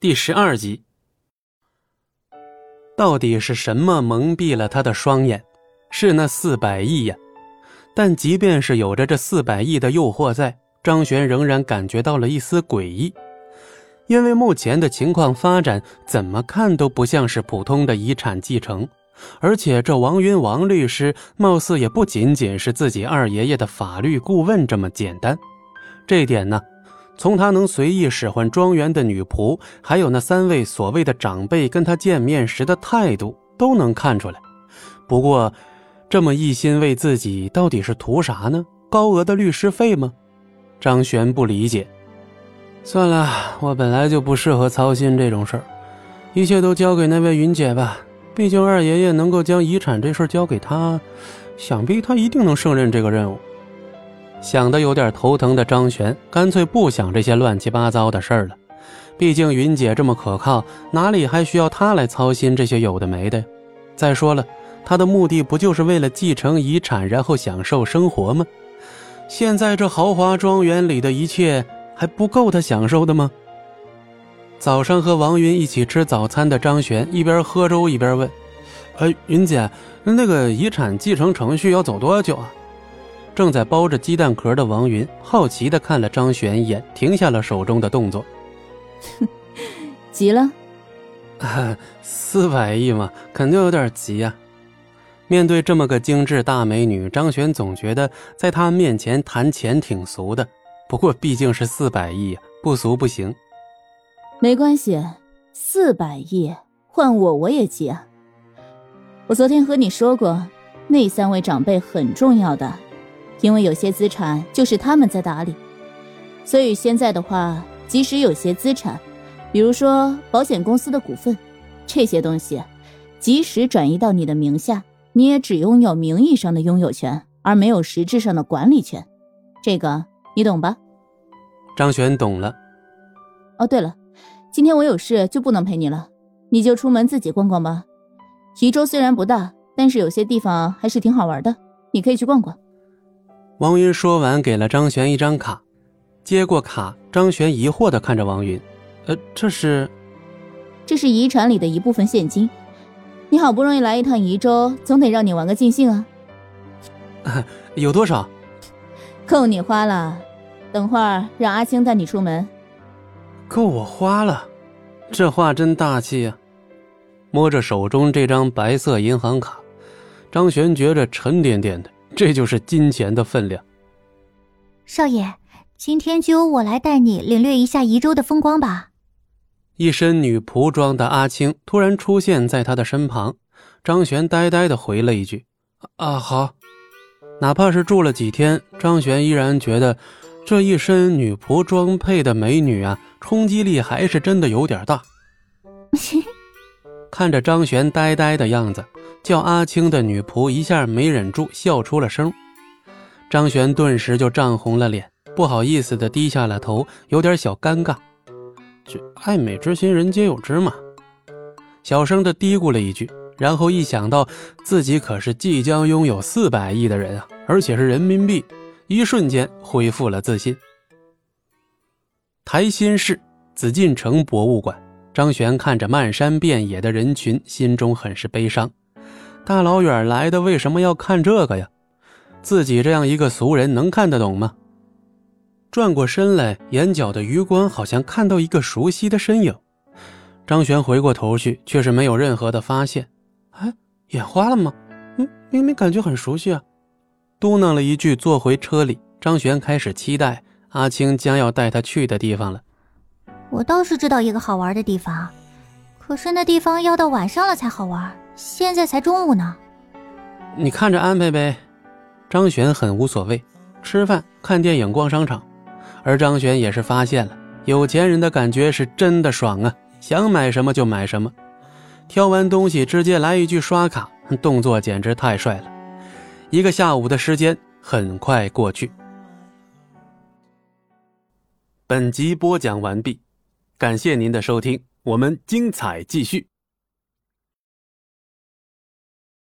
第十二集，到底是什么蒙蔽了他的双眼？是那四百亿呀！但即便是有着这四百亿的诱惑在，张璇仍然感觉到了一丝诡异，因为目前的情况发展怎么看都不像是普通的遗产继承，而且这王云王律师貌似也不仅仅是自己二爷爷的法律顾问这么简单，这点呢？从他能随意使唤庄园的女仆，还有那三位所谓的长辈跟他见面时的态度，都能看出来。不过，这么一心为自己，到底是图啥呢？高额的律师费吗？张璇不理解。算了，我本来就不适合操心这种事儿，一切都交给那位云姐吧。毕竟二爷爷能够将遗产这事交给他，想必他一定能胜任这个任务。想的有点头疼的张璇，干脆不想这些乱七八糟的事儿了。毕竟云姐这么可靠，哪里还需要他来操心这些有的没的？再说了，他的目的不就是为了继承遗产，然后享受生活吗？现在这豪华庄园里的一切还不够他享受的吗？早上和王云一起吃早餐的张璇一边喝粥一边问：“哎，云姐，那个遗产继承程序要走多久啊？”正在剥着鸡蛋壳的王云好奇地看了张璇一眼，停下了手中的动作。急了？四百亿嘛，肯定有点急啊。面对这么个精致大美女，张璇总觉得在她面前谈钱挺俗的。不过毕竟是四百亿，不俗不行。没关系，四百亿换我我也急啊。我昨天和你说过，那三位长辈很重要的。因为有些资产就是他们在打理，所以现在的话，即使有些资产，比如说保险公司的股份，这些东西，即使转移到你的名下，你也只拥有名义上的拥有权，而没有实质上的管理权。这个你懂吧？张璇懂了。哦，对了，今天我有事就不能陪你了，你就出门自己逛逛吧。宜州虽然不大，但是有些地方还是挺好玩的，你可以去逛逛。王云说完，给了张璇一张卡，接过卡，张璇疑惑的看着王云：“呃，这是？这是遗产里的一部分现金。你好不容易来一趟宜州，总得让你玩个尽兴啊。”有多少？够你花了。等会儿让阿青带你出门。够我花了，这话真大气呀！摸着手中这张白色银行卡，张璇觉着沉甸甸的。这就是金钱的分量。少爷，今天就由我来带你领略一下宜州的风光吧。一身女仆装的阿青突然出现在他的身旁，张璇呆呆的回了一句：“啊，好。”哪怕是住了几天，张璇依然觉得这一身女仆装配的美女啊，冲击力还是真的有点大。看着张璇呆呆的样子。叫阿青的女仆一下没忍住笑出了声，张璇顿时就涨红了脸，不好意思的低下了头，有点小尴尬。这爱美之心，人皆有之嘛。小声的嘀咕了一句，然后一想到自己可是即将拥有四百亿的人啊，而且是人民币，一瞬间恢复了自信。台心市紫禁城博物馆，张璇看着漫山遍野的人群，心中很是悲伤。大老远来的，为什么要看这个呀？自己这样一个俗人能看得懂吗？转过身来，眼角的余光好像看到一个熟悉的身影。张璇回过头去，却是没有任何的发现。哎，眼花了吗？嗯，明明感觉很熟悉啊！嘟囔了一句，坐回车里。张璇开始期待阿青将要带他去的地方了。我倒是知道一个好玩的地方，可是那地方要到晚上了才好玩。现在才中午呢，你看着安排呗。张璇很无所谓，吃饭、看电影、逛商场。而张璇也是发现了，有钱人的感觉是真的爽啊！想买什么就买什么，挑完东西直接来一句刷卡，动作简直太帅了。一个下午的时间很快过去。本集播讲完毕，感谢您的收听，我们精彩继续。